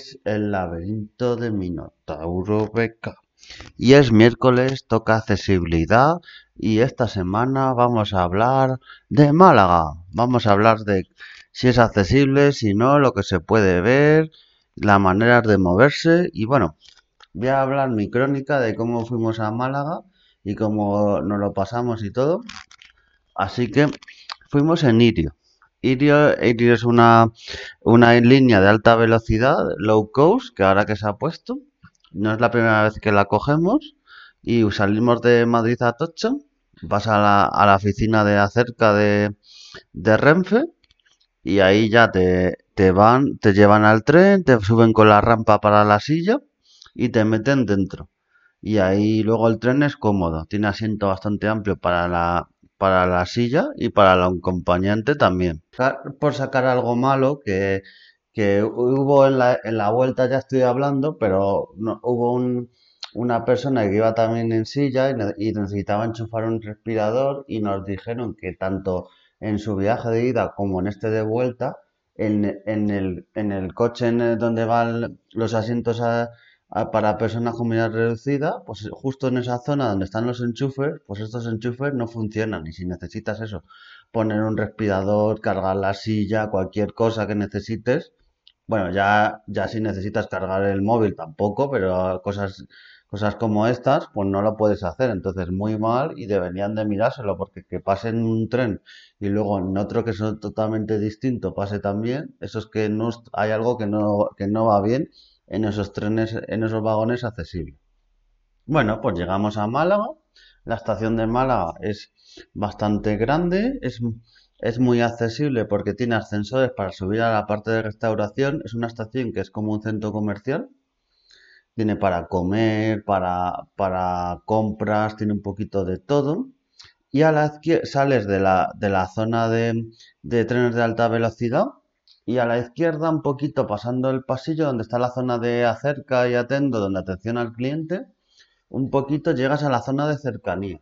es el laberinto de Minotauro Beca. Y es miércoles, toca accesibilidad y esta semana vamos a hablar de Málaga. Vamos a hablar de si es accesible, si no, lo que se puede ver, las maneras de moverse y bueno, voy a hablar mi crónica de cómo fuimos a Málaga y cómo nos lo pasamos y todo. Así que fuimos en Irio. Irio es una, una línea de alta velocidad, low cost, que ahora que se ha puesto, no es la primera vez que la cogemos y salimos de Madrid a Tocha, vas a la, a la oficina de acerca de, de Renfe y ahí ya te, te van, te llevan al tren, te suben con la rampa para la silla y te meten dentro. Y ahí luego el tren es cómodo, tiene asiento bastante amplio para la, para la silla y para el acompañante también. Por sacar algo malo que, que hubo en la, en la vuelta, ya estoy hablando, pero hubo un, una persona que iba también en silla y, necesitaba enchufar un respirador y nos dijeron que tanto en su viaje de ida como en este de vuelta, en, en, el, en el coche donde van los asientos a, para personas con movilidad reducida, pues justo en esa zona donde están los enchufes, pues estos enchufes no funcionan. Y si necesitas eso, poner un respirador, cargar la silla, cualquier cosa que necesites, bueno, ya, ya si necesitas cargar el móvil tampoco, pero cosas, cosas como estas, pues no lo puedes hacer. Entonces, muy mal y deberían de mirárselo, porque que pase en un tren y luego en otro que es totalmente distinto pase también, eso es que no, hay algo que no, que no va bien en esos trenes, en esos vagones accesibles. Bueno, pues llegamos a Málaga. La estación de Málaga es bastante grande, es, es muy accesible porque tiene ascensores para subir a la parte de restauración. Es una estación que es como un centro comercial. Tiene para comer, para, para compras, tiene un poquito de todo. Y a la izquierda sales de la, de la zona de, de trenes de alta velocidad y a la izquierda, un poquito pasando el pasillo donde está la zona de acerca y atendo, donde atención al cliente, un poquito llegas a la zona de cercanías.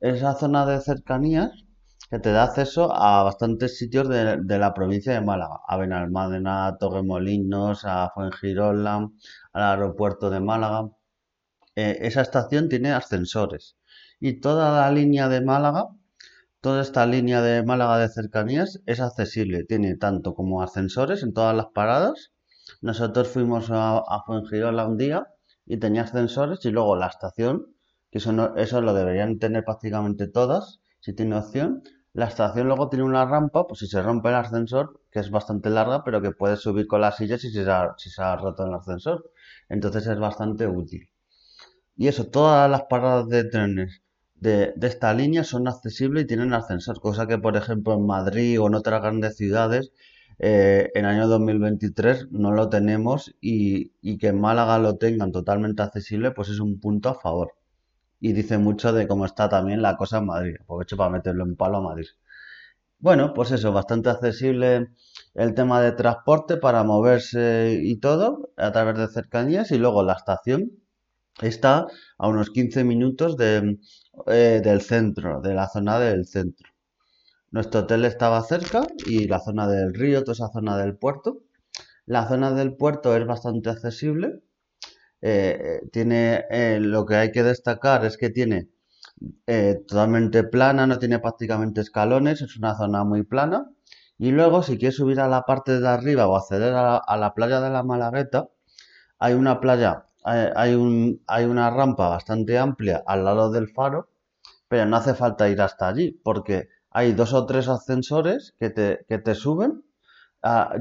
Esa zona de cercanías que te da acceso a bastantes sitios de, la provincia de Málaga, a Benalmádena, a Torremolinos, a Fuengirola, al aeropuerto de Málaga. Eh, esa estación tiene ascensores y toda la línea de Málaga Toda esta línea de Málaga de cercanías es accesible, tiene tanto como ascensores en todas las paradas. Nosotros fuimos a, a Fuengirola un día y tenía ascensores y luego la estación, que eso, eso lo deberían tener prácticamente todas, si tiene opción. La estación luego tiene una rampa, pues si se rompe el ascensor, que es bastante larga, pero que puedes subir con las sillas si se ha, si se ha roto el ascensor. Entonces es bastante útil. Y eso, todas las paradas de trenes de, esta línea son accesibles y tienen ascensor, cosa que por ejemplo en Madrid o en otras grandes ciudades eh, en año 2023 no lo tenemos y, y, que en Málaga lo tengan totalmente accesible pues es un punto a favor. Y dice mucho de cómo está también la cosa en Madrid. Aprovecho para meterlo en palo a Madrid. Bueno, pues eso, bastante accesible el tema de transporte para moverse y todo a través de cercanías y luego la estación está a unos 15 minutos de, eh, del centro, de la zona del centro. Nuestro hotel estaba cerca y la zona del río, toda esa zona del puerto. La zona del puerto es bastante accesible. Eh, tiene eh, lo que hay que destacar es que tiene totalmente plana, no tiene prácticamente escalones, es una zona muy plana. Y luego, si quieres subir a la parte de arriba o acceder a la, a la playa de la Malagueta, hay una playa hay, un, hay una rampa bastante amplia al lado del faro, pero no hace falta ir hasta allí, porque hay dos o tres ascensores que te, que te suben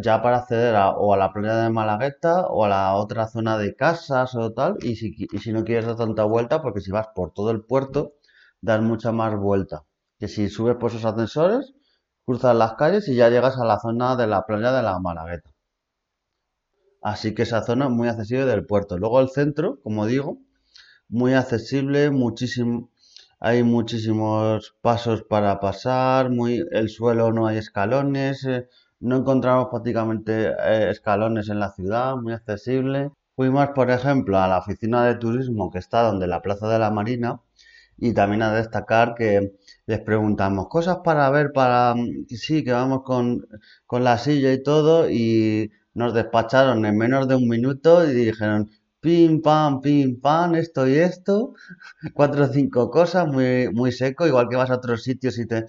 ya para acceder a, o a la playa de Malagueta o a la otra zona de casas o tal, y si, y si no quieres dar tanta vuelta, porque si vas por todo el puerto, das mucha más vuelta. Que si subes por esos ascensores, cruzas las calles y ya llegas a la zona de la playa de la Malagueta. Así que esa zona muy accesible del puerto. Luego el centro, como digo, muy accesible, hay muchísimos pasos para pasar, muy, el suelo no hay escalones, eh, no encontramos prácticamente eh, escalones en la ciudad, muy accesible. Fuimos, por ejemplo, a la oficina de turismo que está donde la Plaza de la Marina y también a destacar que les preguntamos cosas para ver, para sí, que vamos con, con la silla y todo y nos despacharon en menos de un minuto y dijeron, pim, pam, pim, pam, esto y esto, cuatro o cinco cosas, muy, muy seco, igual que vas a otros sitios y te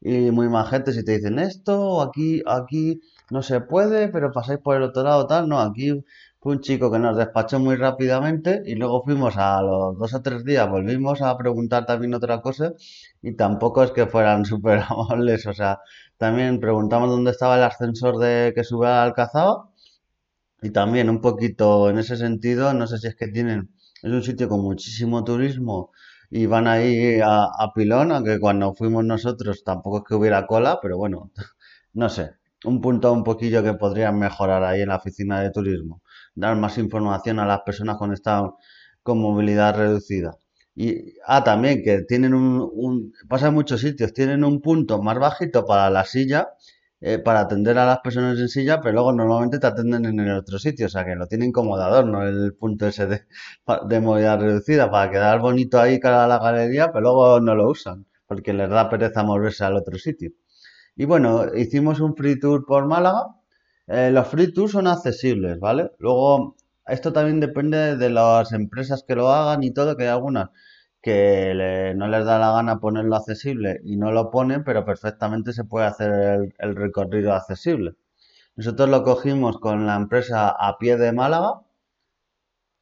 y muy gente y te dicen esto, aquí, aquí no se puede, pero pasáis por el otro lado, tal, no, aquí fue un chico que nos despachó muy rápidamente y luego fuimos a los dos o tres días, volvimos a preguntar también otra cosa y tampoco es que fueran súper amables, o sea, también preguntamos dónde estaba el ascensor de que sube al Alcazaba y también un poquito en ese sentido, no sé si es que tienen, es un sitio con muchísimo turismo y van ahí a, a pilón, aunque cuando fuimos nosotros tampoco es que hubiera cola, pero bueno, no sé, un punto un poquillo que podrían mejorar ahí en la oficina de turismo, dar más información a las personas con esta con movilidad reducida. Y, ah, también que tienen un, un, pasa en muchos sitios, tienen un punto más bajito para la silla eh, para atender a las personas en silla, pero luego normalmente te atenden en el otro sitio, o sea que lo tienen como no el punto ese de, de movilidad reducida, para quedar bonito ahí cara a la galería, pero luego no lo usan, porque les da pereza moverse al otro sitio. Y bueno, hicimos un free tour por Málaga. Eh, los free tours son accesibles, ¿vale? Luego, esto también depende de las empresas que lo hagan y todo, que hay algunas que no les da la gana ponerlo accesible y no lo ponen, pero perfectamente se puede hacer el, recorrido accesible. Nosotros lo cogimos con la empresa a pie de Málaga,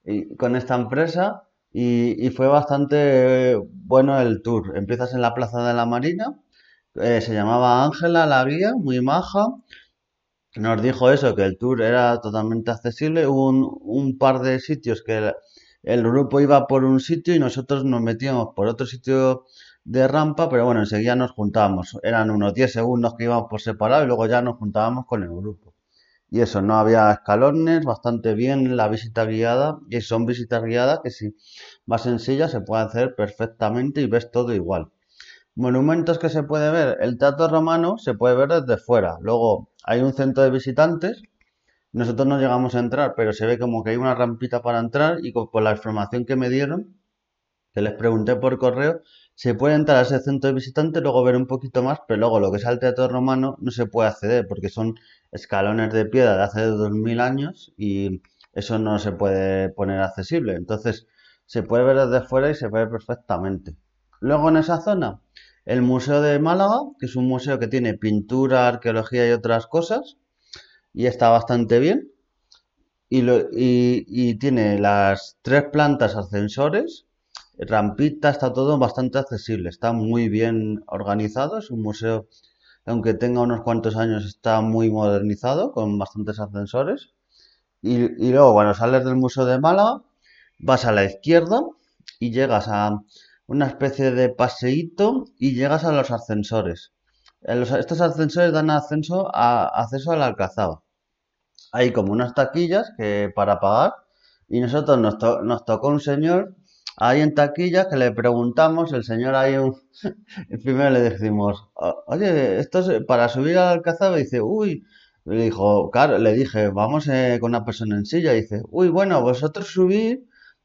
y con esta empresa, y, fue bastante bueno el tour. Empiezas en la Plaza de la Marina, eh, se llamaba Ángela, la guía, muy maja. Nos dijo eso, que el tour era totalmente accesible. Hubo un, un par de sitios que el grupo iba por un sitio y nosotros nos metíamos por otro sitio de rampa, pero bueno, enseguida nos juntábamos. Eran unos 10 segundos que íbamos por separado y luego ya nos juntábamos con el grupo. Y eso, no había escalones, bastante bien la visita guiada. Y son visitas guiadas que si vas en silla se puede hacer perfectamente y ves todo igual. Monumentos que se puede ver. El Teatro Romano se puede ver desde fuera. Luego hay un centro de visitantes nosotros no llegamos a entrar, pero se ve como que hay una rampita para entrar y por la información que me dieron, que les pregunté por correo, se puede entrar a ese centro de visitantes, luego ver un poquito más, pero luego lo que es el teatro romano no se puede acceder porque son escalones de piedra de hace 2000 años y eso no se puede poner accesible. Entonces se puede ver desde fuera y se ve perfectamente. Luego en esa zona, el Museo de Málaga, que es un museo que tiene pintura, arqueología y otras cosas y está bastante bien. Y, tiene las tres plantas ascensores, rampita, está todo bastante accesible, está muy bien organizado, es un museo, aunque tenga unos cuantos años, está muy modernizado, con bastantes ascensores. Y, y luego cuando sales del Museo de Málaga, vas a la izquierda y llegas a una especie de paseíto y llegas a los ascensores. estos ascensores dan ascenso a, acceso al Alcazaba hay como unas taquillas que para pagar y nosotros nos, nos tocó un señor ahí en taquillas que le preguntamos, el señor ahí un, primero le decimos, oye, esto es para subir al Alcazaba, y dice, uy, le dijo, claro, le dije, vamos eh, con una persona en silla, y dice, uy, bueno, vosotros subid,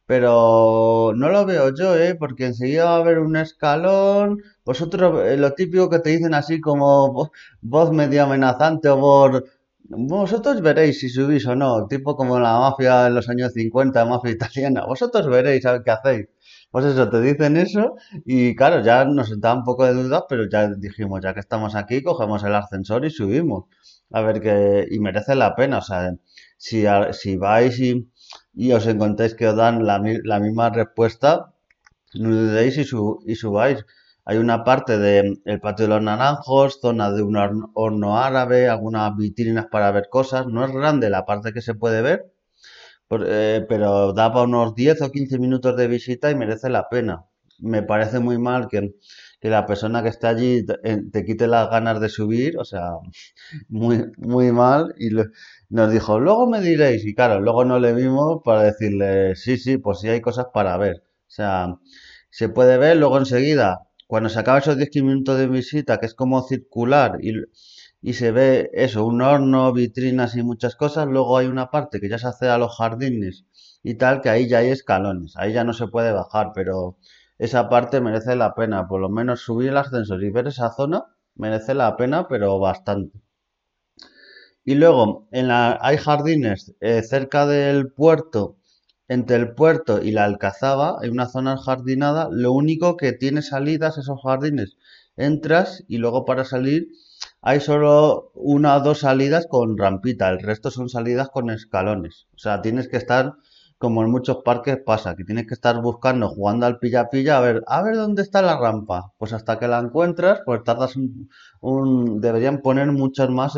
pero no lo veo yo, ¿eh? Porque enseguida va a haber un escalón. Vosotros, eh, lo típico que te dicen así como voz, medio amenazante o voz vosotros veréis si subís o no, tipo como la mafia en los años 50, mafia italiana. Vosotros veréis a ver qué hacéis. Pues eso, te dicen eso y claro, ya nos da un poco de duda, pero ya dijimos, ya que estamos aquí, cogemos el ascensor y subimos. A ver qué... Y merece la pena, o sea, si, si vais y, y os encontráis que os dan la, misma respuesta, no dudéis y, y subáis. Hay una parte del patio de los naranjos, zona de un horno, árabe, algunas vitrinas para ver cosas. No es grande la parte que se puede ver, eh, pero da para unos 10 o 15 minutos de visita y merece la pena. Me parece muy mal que, la persona que está allí eh, te, quite las ganas de subir, o sea, muy, muy mal. Y nos dijo, luego me diréis, y claro, luego no le vimos para decirle, sí, sí, pues sí hay cosas para ver. O sea, se puede ver, luego enseguida cuando se acaba esos 10 minutos de visita, que es como circular y, y se ve eso, un horno, vitrinas y muchas cosas, luego hay una parte que ya se hace a los jardines y tal, que ahí ya hay escalones, ahí ya no se puede bajar, pero esa parte merece la pena, por lo menos subir el ascensor y ver esa zona merece la pena, pero bastante. Y luego en la, hay jardines eh, cerca del puerto, entre el puerto y la Alcazaba, hay una zona jardinada. Lo único que tiene salidas esos jardines. Entras y luego para salir hay solo una o dos salidas con rampita, el resto son salidas con escalones. O sea, tienes que estar como en muchos parques pasa, que tienes que estar buscando, jugando al pilla-pilla, a ver, a ver dónde está la rampa. Pues hasta que la encuentras, pues tardas un, deberían poner muchos más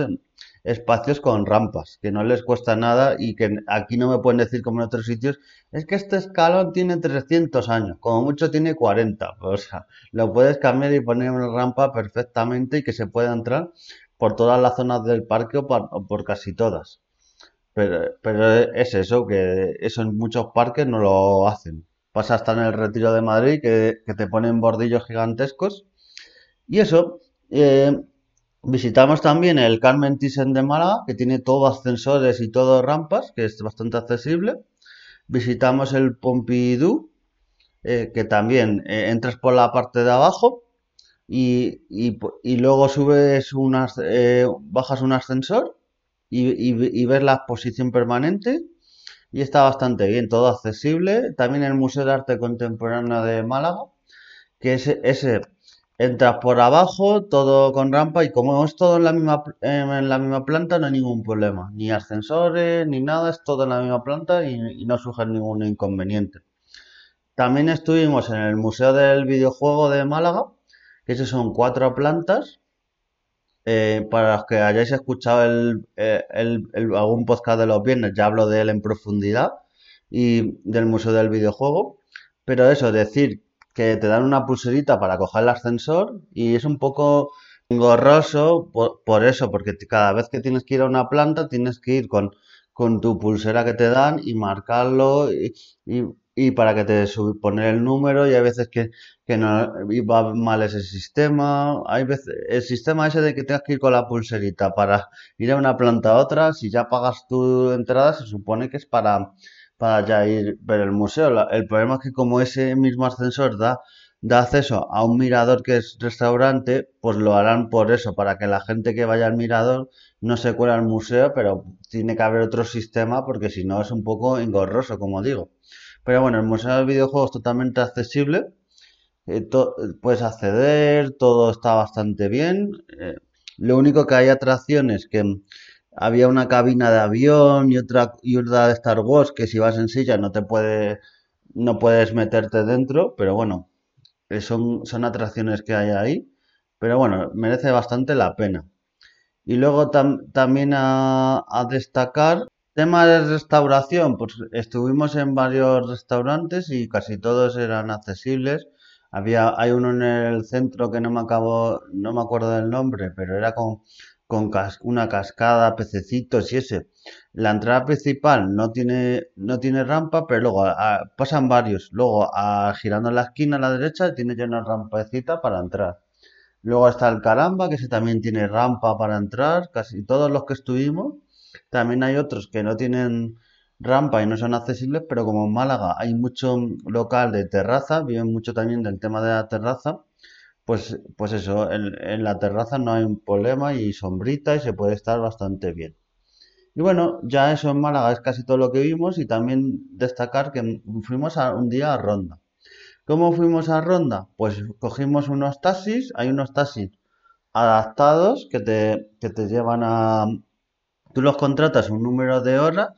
espacios con rampas, que no les cuesta nada y que aquí no me pueden decir como en otros sitios, es que este escalón tiene 300 años, como mucho tiene 40. o sea, lo puedes cambiar y poner una rampa perfectamente y que se pueda entrar por todas las zonas del parque o por casi todas. Pero, pero es eso, que eso en muchos parques no lo hacen. Pasa hasta en el Retiro de Madrid que, te ponen bordillos gigantescos. Y eso, eh, visitamos también el Carmen Thyssen de Málaga, que tiene todo ascensores y todo rampas, que es bastante accesible. Visitamos el Pompidou, eh, que también eh, entras por la parte de abajo y, y, luego subes unas, bajas un ascensor y, ver la exposición permanente y está bastante bien, todo accesible. También el Museo de Arte Contemporáneo de Málaga, que ese, ese entras por abajo, todo con rampa y como es todo en la misma, en la misma planta no hay ningún problema, ni ascensores ni nada, es todo en la misma planta y, no surge ningún inconveniente. También estuvimos en el Museo del Videojuego de Málaga, que son cuatro plantas eh, para los que hayáis escuchado el, eh, algún podcast de los viernes, ya hablo de él en profundidad y del Museo del Videojuego. Pero eso, decir que te dan una pulserita para coger el ascensor y es un poco engorroso por, eso, porque cada vez que tienes que ir a una planta tienes que ir con, tu pulsera que te dan y marcarlo y para que te suba, poner el número y hay veces que, que no va mal ese sistema. Hay veces, el sistema ese de que tengas que ir con la pulserita para ir a una planta a otra, si ya pagas tu entrada, se supone que es para, para ya ir ver el museo. el problema es que como ese mismo ascensor da, da acceso a un mirador que es restaurante, pues lo harán por eso, para que la gente que vaya al mirador no se cuela al museo, pero tiene que haber otro sistema porque si no es un poco engorroso, como digo. Pero bueno, el Museo del Videojuego es totalmente accesible. Eh, puedes acceder, todo está bastante bien. Eh, lo único que hay atracciones que había una cabina de avión y otra y de Star Wars que si vas en silla no te puede no puedes meterte dentro, pero bueno, eh, son, son atracciones que hay ahí. Pero bueno, merece bastante la pena. Y luego también a destacar Tema de restauración, pues estuvimos en varios restaurantes y casi todos eran accesibles. Había, hay uno en el centro que no me acabo, no me acuerdo del nombre, pero era con, con una cascada, pececitos y ese. La entrada principal no tiene, no tiene rampa, pero luego pasan varios. Luego, girando en la esquina a la derecha, tiene ya una rampecita para entrar. Luego está el Caramba, que ese también tiene rampa para entrar. Casi todos los que estuvimos también hay otros que no tienen rampa y no son accesibles, pero como en Málaga hay mucho local de terraza, viven mucho también del tema de la terraza, pues, pues eso, en, la terraza no hay un problema y sombrita y se puede estar bastante bien. Y bueno, ya eso en Málaga es casi todo lo que vimos y también destacar que fuimos a, un día a Ronda. ¿Cómo fuimos a Ronda? Pues cogimos unos taxis, hay unos taxis adaptados que te, que te llevan a, Tú los contratas un número de horas,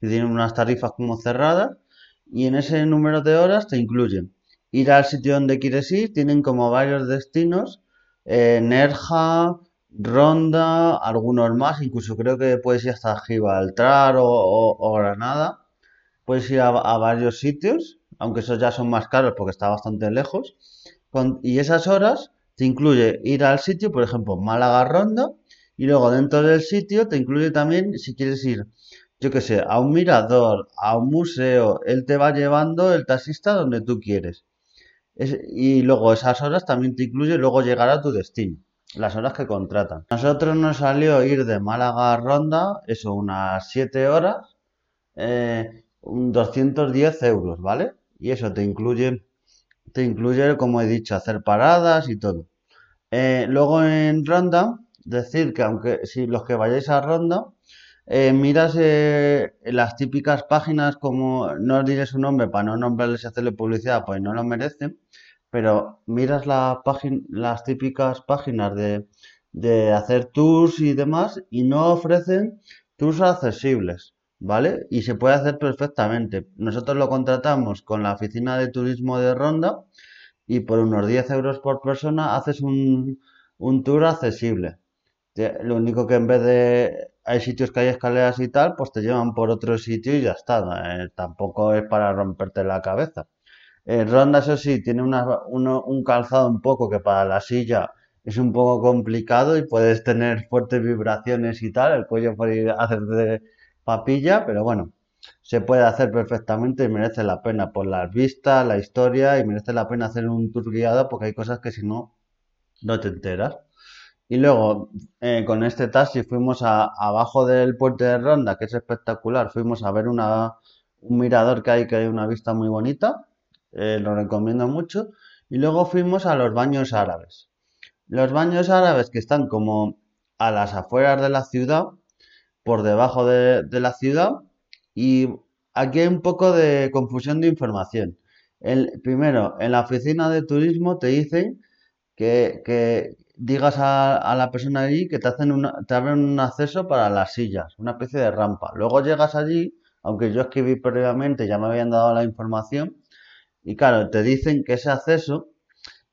que tienen unas tarifas como cerradas, y en ese número de horas te incluyen ir al sitio donde quieres ir, tienen como varios destinos, eh, Nerja, Ronda, algunos más, incluso creo que puedes ir hasta Gibraltar o, Granada, puedes ir a, varios sitios, aunque esos ya son más caros porque está bastante lejos, y esas horas te incluye ir al sitio, por ejemplo, Málaga Ronda, y luego dentro del sitio te incluye también si quieres ir, yo qué sé, a un mirador, a un museo, él te va llevando el taxista donde tú quieres. y luego esas horas también te incluye luego llegar a tu destino, las horas que contratan. Nosotros nos salió ir de Málaga a Ronda, eso, unas 7 horas, eh, 210 euros, ¿vale? Y eso te incluye, te incluye, como he dicho, hacer paradas y todo. Eh, luego en Ronda decir que aunque si los que vayáis a Ronda, eh, miras eh, las típicas páginas como, no os diré su nombre para no nombrarles y hacerle publicidad, pues no lo merecen, pero miras la las típicas páginas de, de hacer tours y demás y no ofrecen tours accesibles, ¿vale? Y se puede hacer perfectamente. Nosotros lo contratamos con la oficina de turismo de Ronda y por unos 10 euros por persona haces un, un tour accesible. Lo único que en vez de hay sitios que hay escaleras y tal, pues te llevan por otro sitio y ya está. Eh, tampoco es para romperte la cabeza. Eh, Ronda, eso sí, tiene un calzado un poco que para la silla es un poco complicado y puedes tener fuertes vibraciones y tal. El cuello puede hacer de papilla, pero bueno, se puede hacer perfectamente y merece la pena por las vistas, la historia y merece la pena hacer un tour guiado porque hay cosas que si no, no te enteras. Y luego, eh, con este taxi fuimos a, abajo del puente de Ronda, que es espectacular. Fuimos a ver una, un mirador que hay, que hay una vista muy bonita. Eh, lo recomiendo mucho. Y luego fuimos a los baños árabes. Los baños árabes que están como a las afueras de la ciudad, por debajo de, la ciudad. Y aquí hay un poco de confusión de información. El, primero, en la oficina de turismo te dicen que, que digas a, la persona allí que te hacen una, te abren un acceso para las sillas, una especie de rampa. Luego llegas allí, aunque yo escribí previamente, ya me habían dado la información, y claro, te dicen que ese acceso,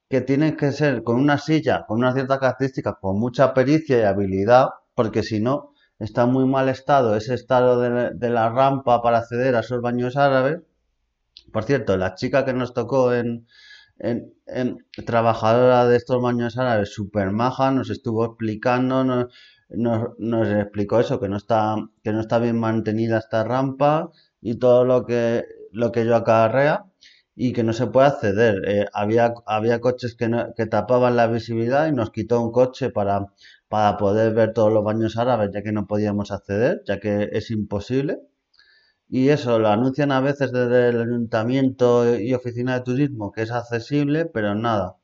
que tiene que ser con una silla, con una cierta característica, con mucha pericia y habilidad, porque si no, está muy mal estado ese estado de, de la rampa para acceder a esos baños árabes. Por cierto, la chica que nos tocó en, en, trabajadora de estos baños árabes, super maja, nos estuvo explicando, nos, nos, explicó eso, que no está, que no está bien mantenida esta rampa y todo lo que, lo que yo acarrea y que no se puede acceder. Eh, había, coches que, que tapaban la visibilidad y nos quitó un coche para poder ver todos los baños árabes, ya que no podíamos acceder, ya que es imposible. Y eso lo anuncian a veces desde el ayuntamiento y oficina de turismo que es accesible, pero nada.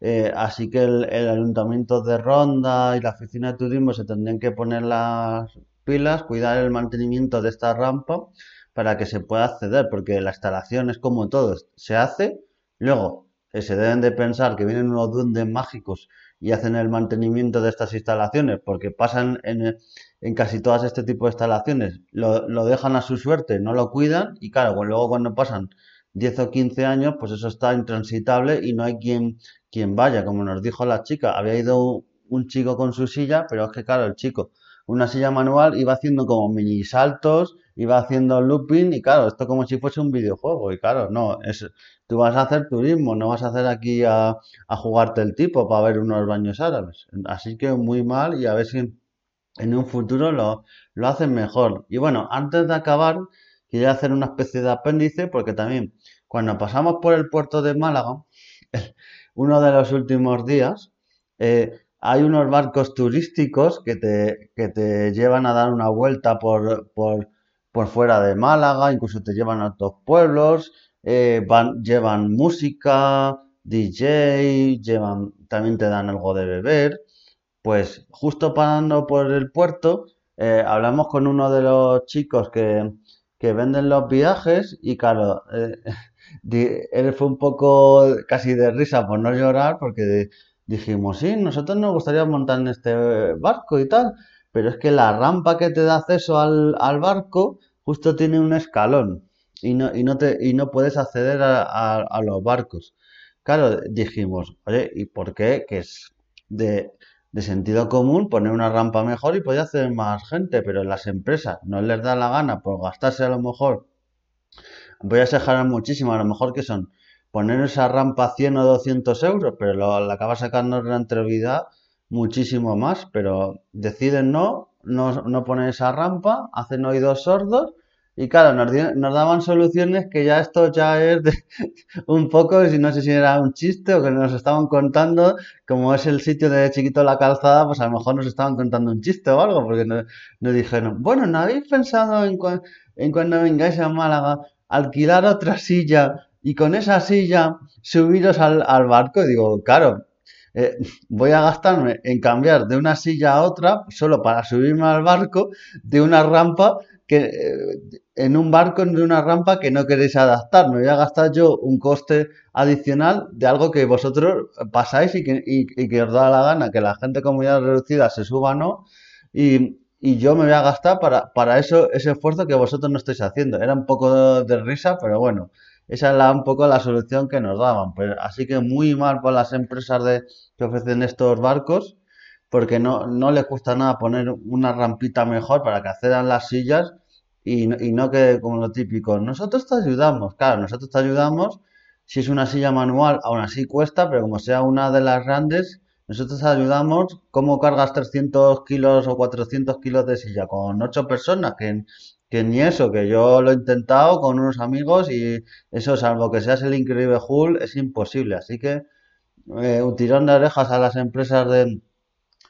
Eh, así que el, ayuntamiento de Ronda y la oficina de turismo se tendrían que poner las pilas, cuidar el mantenimiento de esta rampa para que se pueda acceder, porque la instalación es como todo, se hace, luego eh, se deben de pensar que vienen unos duendes mágicos y hacen el mantenimiento de estas instalaciones, porque pasan en, en casi todas este tipo de instalaciones, lo, lo, dejan a su suerte, no lo cuidan y claro, luego cuando pasan 10 o 15 años, pues eso está intransitable y no hay quien, quien vaya, como nos dijo la chica, había ido un chico con su silla, pero es que claro, el chico, una silla manual, iba haciendo como mini saltos, iba haciendo looping y claro, esto como si fuese un videojuego. Y claro, no, es, tú vas a hacer turismo, no vas a hacer aquí a, a jugarte el tipo para ver unos baños árabes. Así que muy mal y a ver si en un futuro lo, lo hacen mejor. Y bueno, antes de acabar, quería hacer una especie de apéndice porque también cuando pasamos por el puerto de Málaga, uno de los últimos días, eh, hay unos barcos turísticos que te, llevan a dar una vuelta por, fuera de Málaga, incluso te llevan a otros pueblos, eh, van, llevan música, DJ, llevan, también te dan algo de beber. Pues justo parando por el puerto, eh, hablamos con uno de los chicos que, que venden los viajes y claro, eh, él fue un poco casi de risa por no llorar porque dijimos, sí, nosotros nos gustaría montar en este barco y tal, pero es que la rampa que te da acceso al, al barco justo tiene un escalón y no, y no, te, y no puedes acceder a, a, los barcos. Claro, dijimos, oye, ¿y por qué? Que es de, de sentido común poner una rampa mejor y puede hacer más gente, pero las empresas no les da la gana por gastarse a lo mejor, voy a exagerar muchísimo, a lo mejor que son poner esa rampa 100 o 200 euros, pero lo, la acaba sacando rentabilidad muchísimo más, pero deciden no, no, no poner esa rampa, hacen oídos sordos y claro, nos, nos, daban soluciones que ya esto ya es de, un poco, si no sé si era un chiste o que nos estaban contando, como es el sitio de Chiquito la Calzada, pues a lo mejor nos estaban contando un chiste o algo, porque nos, dijeron, bueno, ¿no habéis pensado en, en cuando vengáis a Málaga alquilar otra silla y con esa silla subiros al, al barco? Y digo, claro, eh, voy a gastarme en cambiar de una silla a otra solo para subirme al barco de una rampa que eh, en un barco de una rampa que no queréis adaptar. Me voy a gastar yo un coste adicional de algo que vosotros pasáis y que, y, que os da la gana que la gente con reducida se suba, ¿no? Y, y yo me voy a gastar para, para eso, ese esfuerzo que vosotros no estáis haciendo. Era un poco de, risa, pero bueno, esa es la, un poco la solución que nos daban. Pues, así que muy mal por las empresas de, que ofrecen estos barcos, porque no, no les cuesta nada poner una rampita mejor para que accedan las sillas y, y no que como lo típico, nosotros te ayudamos, claro, nosotros te ayudamos, si es una silla manual, aún así cuesta, pero como sea una de las grandes, nosotros ayudamos, ¿cómo cargas 300 kilos o 400 kilos de silla? Con 8 personas, que, que ni eso, que yo lo he intentado con unos amigos y eso, salvo que seas el increíble Hulk, es imposible. Así que eh, un tirón de orejas a las empresas de,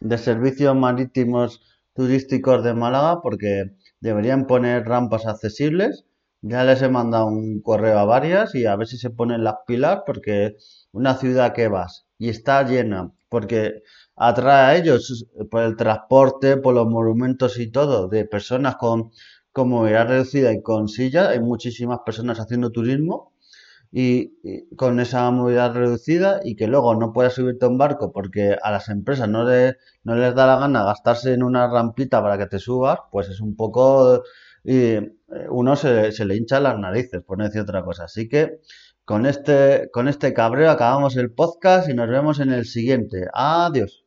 de servicios marítimos turísticos de Málaga porque deberían poner rampas accesibles. Ya les he mandado un correo a varias y a ver si se ponen las pilas porque una ciudad que vas y está llena porque atrae a ellos por el transporte, por los monumentos y todo, de personas con, movilidad reducida y con sillas. Hay muchísimas personas haciendo turismo y, con esa movilidad reducida y que luego no puedas subirte a un barco porque a las empresas no, le, no les da la gana gastarse en una rampita para que te subas, pues es un poco... Y uno se, se le hincha las narices, por decir otra cosa. Así que con este, con este cabreo acabamos el podcast y nos vemos en el siguiente. Adiós.